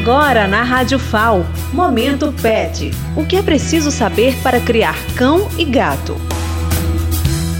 Agora na Rádio FAO, Momento Pet. O que é preciso saber para criar cão e gato?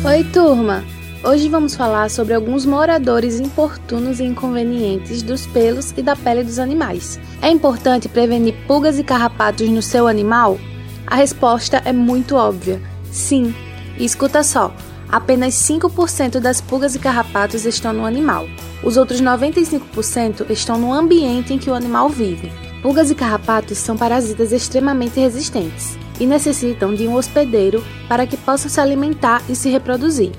Oi, turma! Hoje vamos falar sobre alguns moradores importunos e inconvenientes dos pelos e da pele dos animais. É importante prevenir pulgas e carrapatos no seu animal? A resposta é muito óbvia: sim. E escuta só: apenas 5% das pulgas e carrapatos estão no animal. Os outros 95% estão no ambiente em que o animal vive. Pulgas e carrapatos são parasitas extremamente resistentes e necessitam de um hospedeiro para que possam se alimentar e se reproduzir.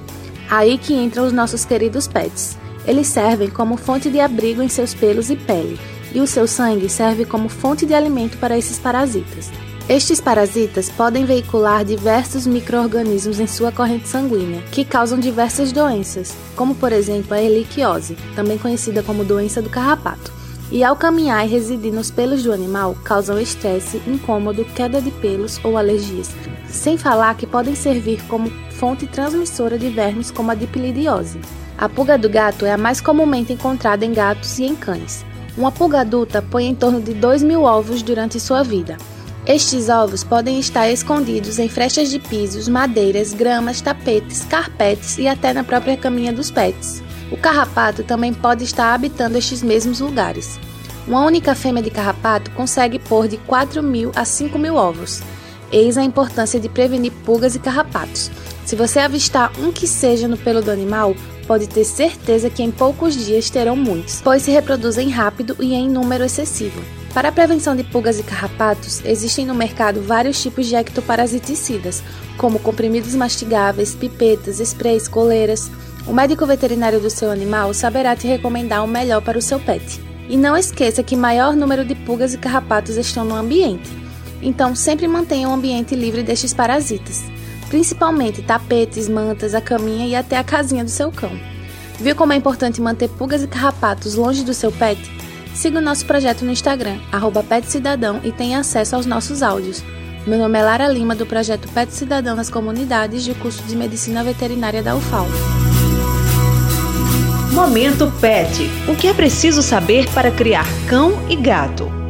Aí que entram os nossos queridos pets. Eles servem como fonte de abrigo em seus pelos e pele, e o seu sangue serve como fonte de alimento para esses parasitas. Estes parasitas podem veicular diversos microorganismos em sua corrente sanguínea, que causam diversas doenças, como por exemplo a heliquiose, também conhecida como doença do carrapato. E ao caminhar e residir nos pelos do animal, causam estresse, incômodo, queda de pelos ou alergias, sem falar que podem servir como fonte transmissora de vermes como a dipilidiose. A pulga do gato é a mais comumente encontrada em gatos e em cães. Uma pulga adulta põe em torno de 2 mil ovos durante sua vida. Estes ovos podem estar escondidos em frechas de pisos, madeiras, gramas, tapetes, carpetes e até na própria caminha dos pets. O carrapato também pode estar habitando estes mesmos lugares. Uma única fêmea de carrapato consegue pôr de 4 mil a 5 mil ovos. Eis a importância de prevenir pulgas e carrapatos. Se você avistar um que seja no pelo do animal, pode ter certeza que em poucos dias terão muitos, pois se reproduzem rápido e em número excessivo. Para a prevenção de pulgas e carrapatos, existem no mercado vários tipos de ectoparasiticidas, como comprimidos mastigáveis, pipetas, sprays, coleiras. O médico veterinário do seu animal saberá te recomendar o melhor para o seu pet. E não esqueça que maior número de pulgas e carrapatos estão no ambiente. Então, sempre mantenha o ambiente livre destes parasitas, principalmente tapetes, mantas, a caminha e até a casinha do seu cão. Viu como é importante manter pulgas e carrapatos longe do seu pet? Siga o nosso projeto no Instagram, @petcidadão e tenha acesso aos nossos áudios. Meu nome é Lara Lima, do projeto Pet Cidadão nas Comunidades do curso de Medicina Veterinária da UFAL. Momento Pet. O que é preciso saber para criar cão e gato?